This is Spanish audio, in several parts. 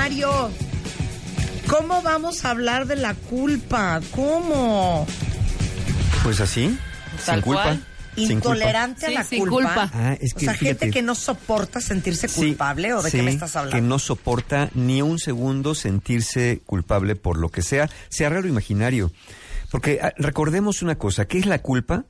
Mario, ¿cómo vamos a hablar de la culpa? ¿Cómo? Pues así, Tal sin culpa. cual. sin culpa. Intolerante a la sin culpa. culpa. Ah, es que o sea, gente que no soporta sentirse Sí, culpable o de qué me estás hablando. Que no soporta ni un segundo sentirse culpable por lo que sea, sea real o imaginario. Porque ah, recordemos una cosa, ¿qué es la culpa?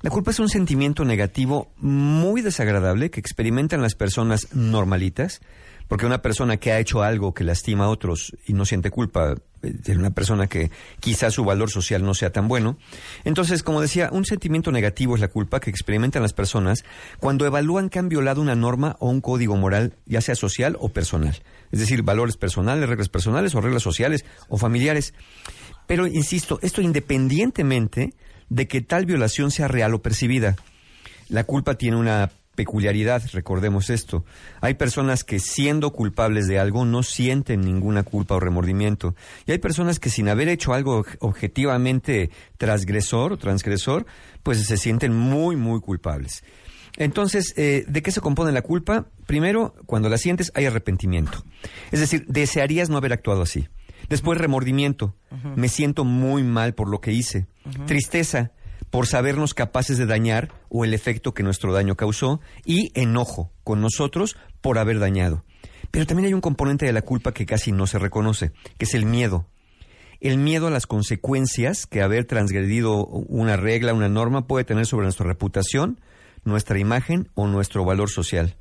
La culpa es un sentimiento negativo muy desagradable que experimentan las personas normalitas, porque una persona que ha hecho algo que lastima a otros y no siente culpa, eh, es una persona que quizás su valor social no sea tan bueno. Entonces, como decía, un sentimiento negativo es la culpa que experimentan las personas cuando evalúan que han violado una norma o un código moral, ya sea social o personal. Es decir, valores personales, reglas personales o reglas sociales o familiares. Pero, insisto, esto independientemente de que tal violación sea real o percibida. La culpa tiene una peculiaridad, recordemos esto. Hay personas que siendo culpables de algo no sienten ninguna culpa o remordimiento. Y hay personas que sin haber hecho algo obj- objetivamente transgresor o transgresor, pues se sienten muy, muy culpables. Entonces, eh, ¿de qué se compone la culpa? Primero, cuando la sientes hay arrepentimiento. Es decir, desearías no haber actuado así. Después, remordimiento. Me siento muy mal por lo que hice. Tristeza por sabernos capaces de dañar o el efecto que nuestro daño causó. Y enojo con nosotros por haber dañado. Pero también hay un componente de la culpa que casi no se reconoce, que es el miedo. El miedo a las consecuencias que haber transgredido una regla, una norma puede tener sobre nuestra reputación, nuestra imagen o nuestro valor social.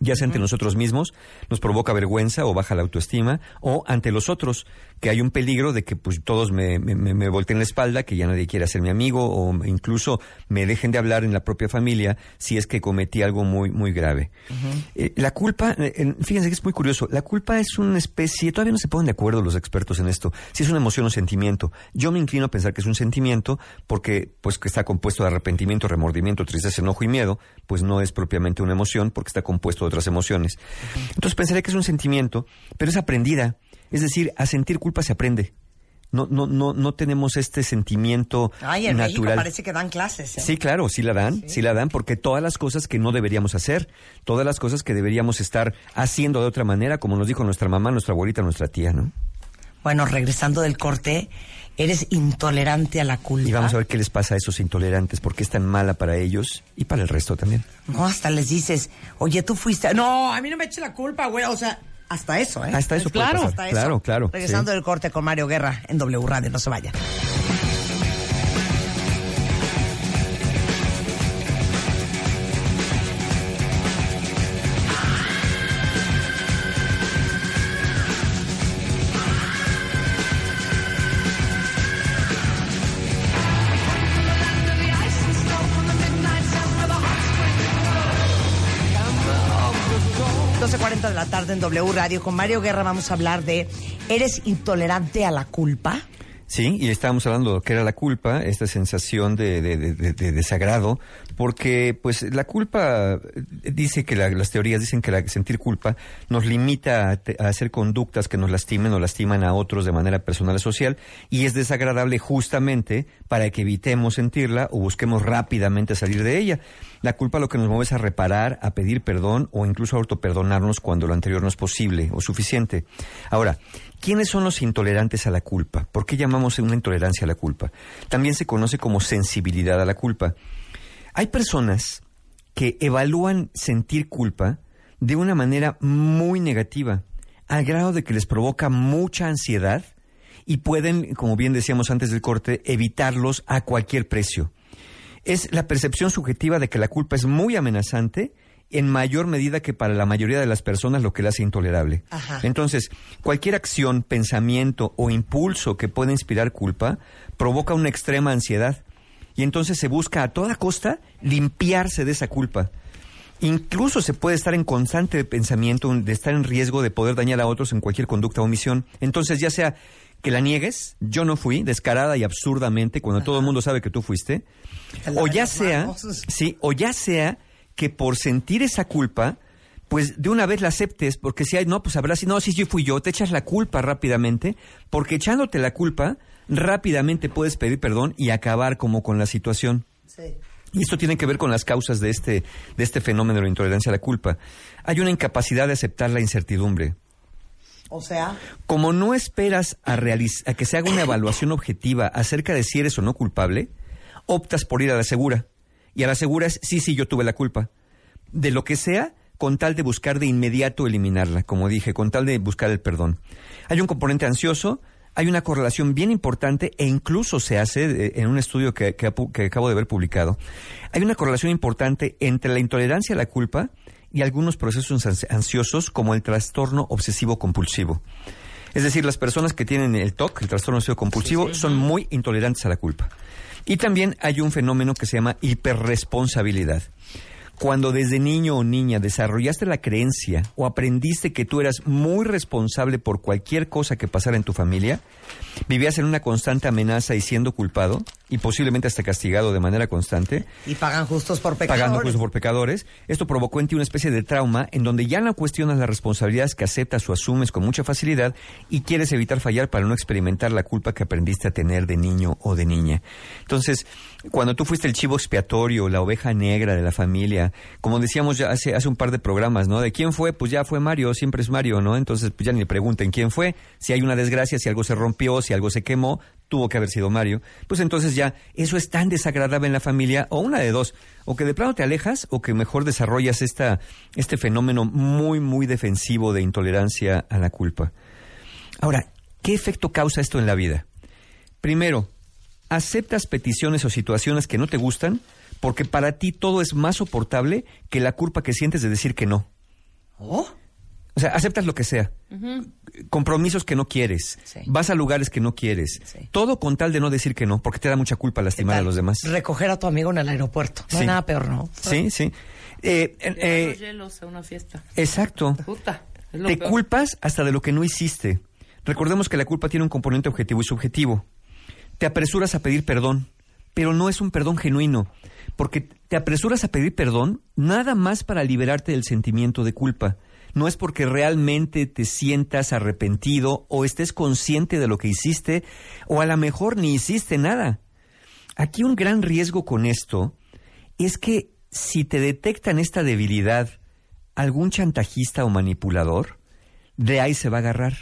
Ya sea ante nosotros mismos, nos provoca vergüenza o baja la autoestima, o ante los otros, que hay un peligro de que pues, todos me, me, me- volteen la espalda, que ya nadie quiera ser mi amigo, o incluso me dejen de hablar en la propia familia si es que cometí algo muy, muy grave. Eh, la culpa, eh, en- fíjense que es muy curioso, la culpa es una especie, todavía no se ponen de acuerdo los expertos en esto, si es una emoción o sentimiento. Yo me inclino a pensar que es un sentimiento porque pues que está compuesto de arrepentimiento, remordimiento, tristeza, enojo y miedo, pues no es propiamente una emoción porque está compuesto otras emociones. Entonces pensaría que es un sentimiento, pero es aprendida, es decir, a sentir culpa se aprende. No, no, no, no tenemos este sentimiento Ay, en México natural. parece que dan clases. ¿eh? Sí, claro, sí la dan, sí. la dan, porque todas las cosas que no deberíamos hacer, todas las cosas que deberíamos estar haciendo de otra manera, como nos dijo nuestra mamá, nuestra abuelita, nuestra tía, ¿no? Bueno, regresando del corte, eres intolerante a la culpa. Y vamos a ver qué les pasa a esos intolerantes, por qué es tan mala para ellos y para el resto también. No, hasta les dices, oye, tú fuiste. No, a mí no me eche la culpa, güey. O sea, hasta eso, ¿eh? Hasta eso puede claro, pasar. Hasta eso. Claro, claro. Regresando sí. del corte con Mario Guerra en W Radio, no se vayan. En W Radio con Mario Guerra vamos a hablar de ¿Eres intolerante a la culpa? Sí, y estábamos hablando de lo que era la culpa, esta sensación de, de- de- de- de desagrado, porque pues la culpa eh, dice que la- las teorías dicen que la, sentir culpa nos limita a, te- a hacer conductas que nos lastimen o lastiman a otros de manera personal o social, y es desagradable justamente para que evitemos sentirla o busquemos rápidamente salir de ella. La culpa lo que nos mueve es a reparar, a pedir perdón o incluso a autoperdonarnos cuando lo anterior no es posible o suficiente. Ahora, ¿quiénes son los intolerantes a la culpa? ¿Por qué llamamos una intolerancia a la culpa? También se conoce como sensibilidad a la culpa. Hay personas que evalúan sentir culpa de una manera muy negativa, al grado de que les provoca mucha ansiedad y pueden, como bien decíamos antes del corte, evitarlos a cualquier precio es la percepción subjetiva de que la culpa es muy amenazante en mayor medida que para la mayoría de las personas lo que la hace intolerable. Ajá. Entonces, cualquier acción, pensamiento o impulso que pueda inspirar culpa provoca una extrema ansiedad y entonces se busca a toda costa limpiarse de esa culpa. Incluso se puede estar en constante pensamiento de estar en riesgo de poder dañar a otros en cualquier conducta o omisión. Entonces, ya sea que la niegues, yo no fui, descarada y absurdamente, cuando todo el mundo sabe que tú fuiste, Te o ya sea, sí, o ya sea que por sentir esa culpa, pues de una vez la aceptes, porque si hay, no, pues habrá, si no, si yo fui yo, te echas la culpa rápidamente, porque echándote la culpa, rápidamente puedes pedir perdón y acabar como con la situación. Sí. Y esto tiene que ver con las causas de este, de este fenómeno de la intolerancia a la culpa. Hay una incapacidad de aceptar la incertidumbre. O sea, Como no esperas a, a que se haga una evaluación objetiva acerca de si eres o no culpable, optas por ir a la segura. Y a la segura es, sí, sí, yo tuve la culpa. De lo que sea, con tal de buscar de inmediato eliminarla, como dije, con tal de buscar el perdón. Hay un componente ansioso, hay una correlación bien importante e incluso se hace eh, en un estudio que, que acabo de ver publicado. Hay una correlación importante entre la intolerancia a la culpa y algunos procesos ans- ansiosos como el trastorno obsesivo compulsivo. Es decir, las personas que tienen el TOC, el trastorno obsesivo compulsivo, son muy intolerantes a la culpa. Y también hay un fenómeno que se llama hiperresponsabilidad. Cuando desde niño o niña desarrollaste la creencia o aprendiste que tú eras muy responsable por cualquier cosa que pasara en tu familia, vivías en una constante amenaza y siendo culpado, y posiblemente hasta castigado de manera constante, y pagan justos por pecadores. pagando juicio por pecadores. Esto provocó en ti una especie de trauma en donde ya no cuestionas las responsabilidades que aceptas o asumes con mucha facilidad y quieres evitar fallar para no experimentar la culpa que aprendiste a tener de niño o de niña. Entonces, cuando tú fuiste el chivo expiatorio, la oveja negra de la familia, como decíamos ya hace, hace un par de programas, ¿no? ¿De quién fue? Pues ya fue Mario, siempre es Mario, ¿no? Entonces, pues ya ni le pregunten quién fue. Si hay una desgracia, si algo se rompió, si algo se quemó, tuvo que haber sido Mario. Pues entonces ya eso es tan desagradable en la familia, o una de dos, o que de plano te alejas, o que mejor desarrollas esta, este fenómeno muy, muy defensivo de intolerancia a la culpa. Ahora, ¿qué efecto causa esto en la vida? Primero, aceptas peticiones o situaciones que no te gustan porque para ti todo es más soportable que la culpa que sientes de decir que no. Oh, O sea, aceptas lo que sea. Compromisos que no quieres. Sí. Vas a lugares que no quieres. Sí. Todo con tal de no decir que no, porque te da mucha culpa ¿qué lastimar a los demás. Recoger a tu amigo en el aeropuerto. No Sí. hay nada peor, ¿no? Sí, sí. Eh, eh, eh, los hielos a una fiesta. exacto. Puta. Te peor. culpas hasta de lo que no hiciste. Recordemos que la culpa tiene un componente objetivo y subjetivo. Te apresuras a pedir perdón, pero no es un perdón genuino, porque te apresuras a pedir perdón nada más para liberarte del sentimiento de culpa. No es porque realmente te sientas arrepentido o estés consciente de lo que hiciste o a lo mejor ni hiciste nada. Aquí un gran riesgo con esto es que si te detectan esta debilidad algún chantajista o manipulador, de ahí se va a agarrar,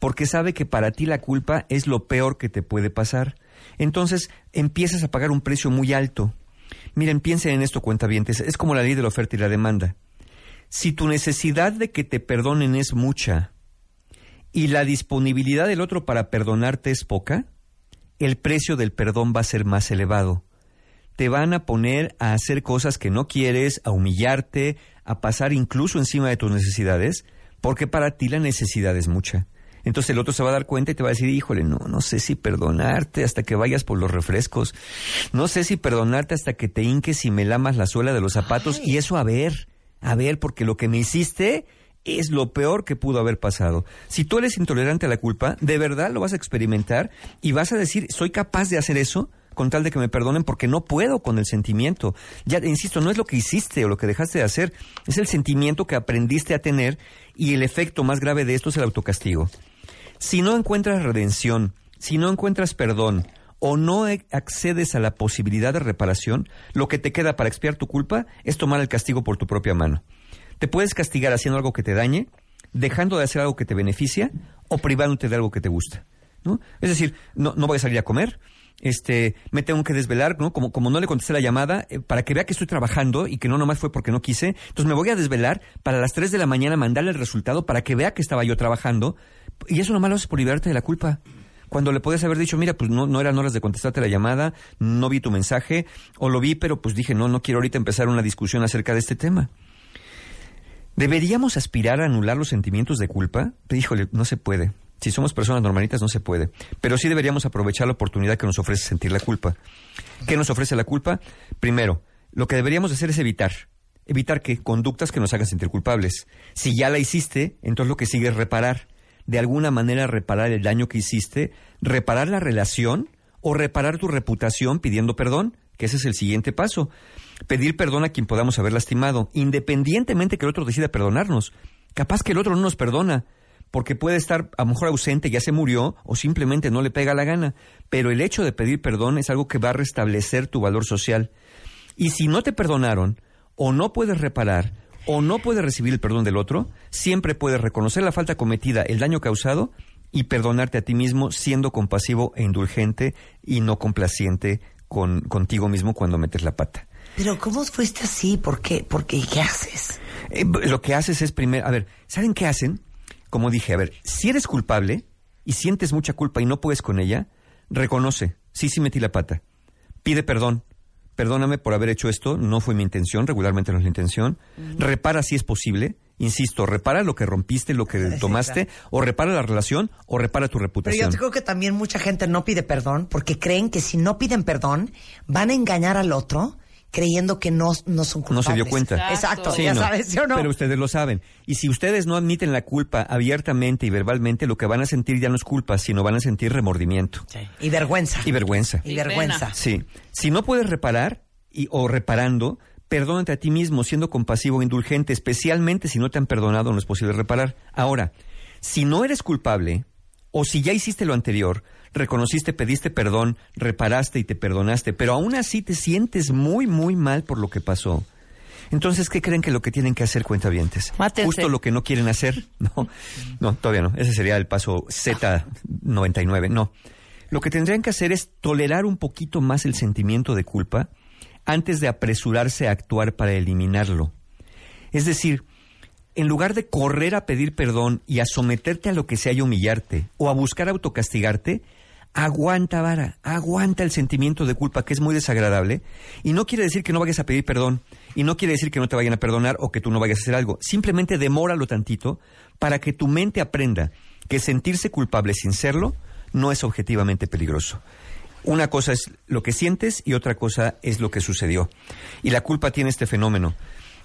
porque sabe que para ti la culpa es lo peor que te puede pasar. Entonces empiezas a pagar un precio muy alto. Miren, piensen en esto, cuentavientes, es como la ley de la oferta y la demanda. Si tu necesidad de que te perdonen es mucha y la disponibilidad del otro para perdonarte es poca, el precio del perdón va a ser más elevado. Te van a poner a hacer cosas que no quieres, a humillarte, a pasar incluso encima de tus necesidades, porque para ti la necesidad es mucha. Entonces el otro se va a dar cuenta y te va a decir, híjole, no, no sé si perdonarte hasta que vayas por los refrescos. No sé si perdonarte hasta que te hinques y me lamas la suela de los zapatos. Y eso a ver, a ver, porque lo que me hiciste es lo peor que pudo haber pasado. Si tú eres intolerante a la culpa, de verdad lo vas a experimentar y vas a decir, soy capaz de hacer eso con tal de que me perdonen porque no puedo con el sentimiento. Ya, insisto, no es lo que hiciste o lo que dejaste de hacer, es el sentimiento que aprendiste a tener y el efecto más grave de esto es el autocastigo. Si no encuentras redención, si no encuentras perdón o no e- accedes a la posibilidad de reparación, lo que te queda para expiar tu culpa es tomar el castigo por tu propia mano. Te puedes castigar haciendo algo que te dañe, dejando de hacer algo que te beneficia o privándote de algo que te gusta. ¿no? Es decir, no, no voy a salir a comer, este, me tengo que desvelar, ¿no? Como, como no le contesté la llamada, eh, para que vea que estoy trabajando y que no nomás fue porque no quise, entonces me voy a desvelar para las 3 de la mañana mandarle el resultado para que vea que estaba yo trabajando. Y eso nomás lo haces por liberarte de la culpa. Cuando le podías haber dicho, mira, pues no, no eran horas de contestarte la llamada, no vi tu mensaje, o lo vi, pero pues dije, no, no quiero ahorita empezar una discusión acerca de este tema. ¿Deberíamos aspirar a anular los sentimientos de culpa? Híjole, no se puede. Si somos personas normalitas no se puede. Pero sí deberíamos aprovechar la oportunidad que nos ofrece sentir la culpa. ¿Qué nos ofrece la culpa? Primero, lo que deberíamos hacer es evitar. Evitar que conductas que nos hagan sentir culpables. Si ya la hiciste, entonces lo que sigue es reparar. De alguna manera reparar el daño que hiciste, reparar la relación o reparar tu reputación pidiendo perdón, que ese es el siguiente paso. Pedir perdón a quien podamos haber lastimado, independientemente que el otro decida perdonarnos. Capaz que el otro no nos perdona, porque puede estar a lo mejor ausente, ya se murió, o simplemente no le pega la gana. Pero el hecho de pedir perdón es algo que va a restablecer tu valor social. Y si no te perdonaron, o no puedes reparar, o no puedes recibir el perdón del otro, siempre puedes reconocer la falta cometida, el daño causado y perdonarte a ti mismo siendo compasivo e indulgente y no complaciente con, contigo mismo cuando metes la pata. Pero ¿cómo fuiste así? ¿Por qué? ¿Por qué? ¿Qué haces? Eh, lo que haces es primero, a ver, ¿saben qué hacen? Como dije, a ver, si eres culpable y sientes mucha culpa y no puedes con ella, reconoce, sí, sí metí la pata, pide perdón, perdóname por haber hecho esto, no fue mi intención, regularmente no es la intención, repara si es posible, insisto, repara lo que rompiste, lo que Sí, tomaste, o repara la relación, o repara tu Pero reputación. yo creo que también mucha gente no pide perdón porque creen que si no piden perdón van a engañar al otro creyendo que no, no son No culpables. se dio cuenta. Exacto, Sí, ya no, sabes, ¿sí o no? Pero ustedes lo saben. Y si ustedes no admiten la culpa abiertamente y verbalmente, lo que van a sentir ya no es culpa, sino van a sentir remordimiento Y vergüenza. y vergüenza. Y Y vergüenza. pena. Sí. Si no puedes reparar y, o reparando, perdónate a ti mismo siendo compasivo e indulgente, especialmente si no te han perdonado, no es posible reparar. Ahora, si no eres culpable, o si ya hiciste lo anterior, reconociste, pediste perdón, reparaste y te perdonaste, pero aún así te sientes muy, muy mal por lo que pasó. Entonces, ¿qué creen que lo que tienen que hacer cuentavientes? Mátense. Justo lo que no quieren hacer. No, no, todavía no. Ese sería el paso Z99. No. Lo que tendrían que hacer es tolerar un poquito más el sentimiento de culpa antes de apresurarse a actuar para eliminarlo. Es decir, en lugar de correr a pedir perdón y a someterte a lo que sea y humillarte o a buscar autocastigarte, aguanta vara, aguanta el sentimiento de culpa que es muy desagradable y no quiere decir que no vayas a pedir perdón y no quiere decir que no te vayan a perdonar o que tú no vayas a hacer algo, simplemente demóralo tantito para que tu mente aprenda que sentirse culpable sin serlo no es objetivamente peligroso. Una cosa es lo que sientes y otra cosa es lo que sucedió. Y la culpa tiene este fenómeno.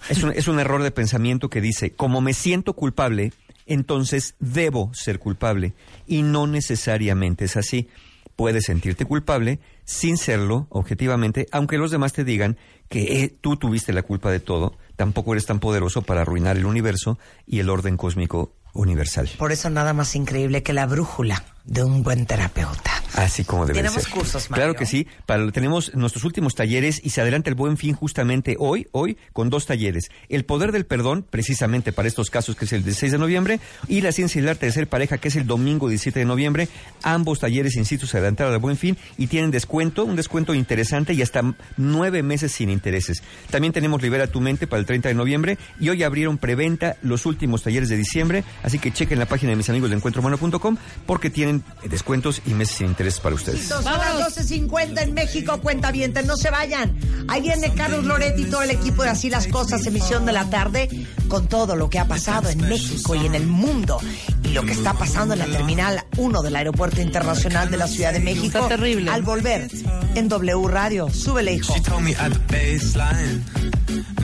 Es un, es un error de pensamiento que dice, como me siento culpable, entonces debo ser culpable. Y no necesariamente es así. Puedes sentirte culpable sin serlo objetivamente, aunque los demás te digan que eh, tú tuviste la culpa de todo, tampoco eres tan poderoso para arruinar el universo y el orden cósmico universal. Por eso nada más increíble que la brújula de un buen terapeuta. Así como debe Tenemos ser. cursos, Mario. Claro que sí. Para, tenemos nuestros últimos talleres y se adelanta el buen fin justamente hoy, hoy, con dos talleres. El poder del perdón, precisamente para estos casos, que es el 16 de noviembre, y la ciencia y el arte de ser pareja, que es el domingo 17 de noviembre. Ambos talleres, insisto, se adelantaron al buen fin y tienen descuento, un descuento interesante y hasta nueve meses sin intereses. También tenemos Libera tu mente para el 30 de noviembre y hoy abrieron preventa los últimos talleres de diciembre, así que chequen la página de mis amigos de encuentrohumano.com porque tienen descuentos y meses sin intereses para ustedes. Son las 12.50 en México, cuenta no se vayan. Ahí viene Carlos Loretti y todo el equipo de Así las Cosas, emisión de la tarde, con todo lo que ha pasado en México y en el mundo. Y lo que está pasando en la Terminal 1 del Aeropuerto Internacional de la Ciudad de México. Está terrible. Al volver en W Radio. Súbele, hijo.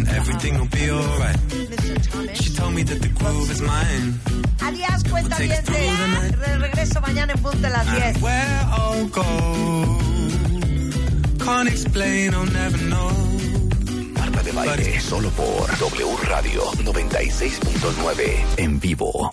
And everything will be alright. She told me that the groove is mine. Adiós, cuenta bien. regreso mañana en punto de las 10. And where I'll go, can't explain, I'll never know. Marta de Baile, solo por W Radio 96.9 en vivo.